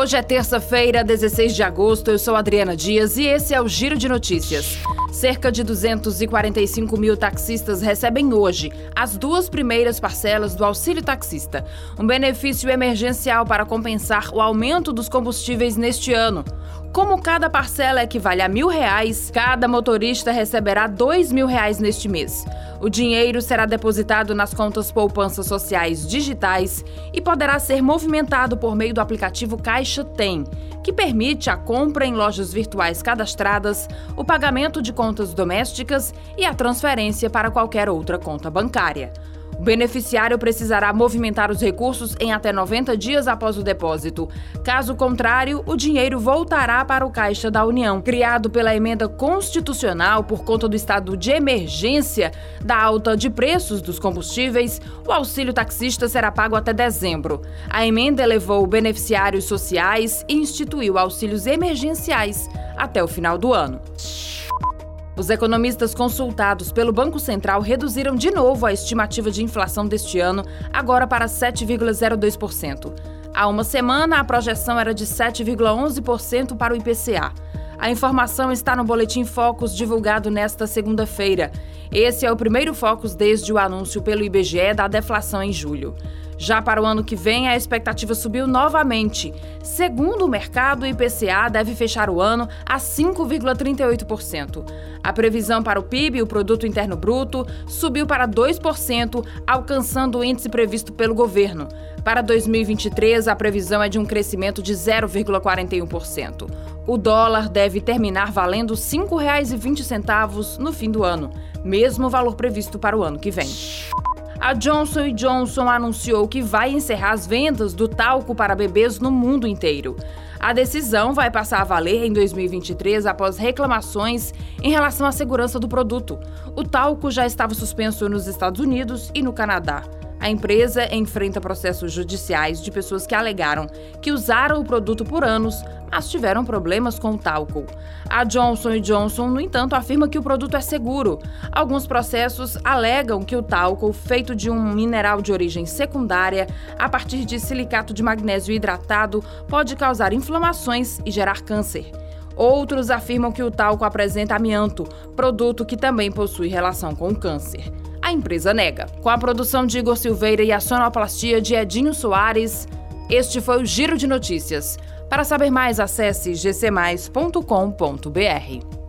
Hoje é terça-feira, 16 de agosto. Eu sou Adriana Dias e esse é o Giro de Notícias. Cerca de 245 mil taxistas recebem hoje as duas primeiras parcelas do auxílio taxista, um benefício emergencial para compensar o aumento dos combustíveis neste ano. Como cada parcela equivale a mil reais, cada motorista receberá dois mil reais neste mês. O dinheiro será depositado nas contas poupanças sociais digitais e poderá ser movimentado por meio do aplicativo Caixa Tem, que permite a compra em lojas virtuais cadastradas, o pagamento de contas domésticas e a transferência para qualquer outra conta bancária. O beneficiário precisará movimentar os recursos em até 90 dias após o depósito. Caso contrário, o dinheiro voltará para o Caixa da União. Criado pela emenda constitucional por conta do estado de emergência da alta de preços dos combustíveis, o auxílio taxista será pago até dezembro. A emenda elevou beneficiários sociais e instituiu auxílios emergenciais até o final do ano. Os economistas consultados pelo Banco Central reduziram de novo a estimativa de inflação deste ano, agora para 7,02%. Há uma semana, a projeção era de 7,11% para o IPCA. A informação está no Boletim Focus divulgado nesta segunda-feira. Esse é o primeiro Focus desde o anúncio pelo IBGE da deflação em julho. Já para o ano que vem, a expectativa subiu novamente. Segundo o mercado, o IPCA deve fechar o ano a 5,38%. A previsão para o PIB, o Produto Interno Bruto, subiu para 2%, alcançando o índice previsto pelo governo. Para 2023, a previsão é de um crescimento de 0,41%. O dólar deve terminar valendo R$ 5,20 no fim do ano, mesmo valor previsto para o ano que vem. A Johnson Johnson anunciou que vai encerrar as vendas do talco para bebês no mundo inteiro. A decisão vai passar a valer em 2023 após reclamações em relação à segurança do produto. O talco já estava suspenso nos Estados Unidos e no Canadá. A empresa enfrenta processos judiciais de pessoas que alegaram que usaram o produto por anos, mas tiveram problemas com o talco. A Johnson Johnson, no entanto, afirma que o produto é seguro. Alguns processos alegam que o talco, feito de um mineral de origem secundária, a partir de silicato de magnésio hidratado, pode causar inflamações e gerar câncer. Outros afirmam que o talco apresenta amianto, produto que também possui relação com o câncer a empresa nega. Com a produção de Igor Silveira e a sonoplastia de Edinho Soares, este foi o Giro de Notícias. Para saber mais, acesse gcmais.com.br.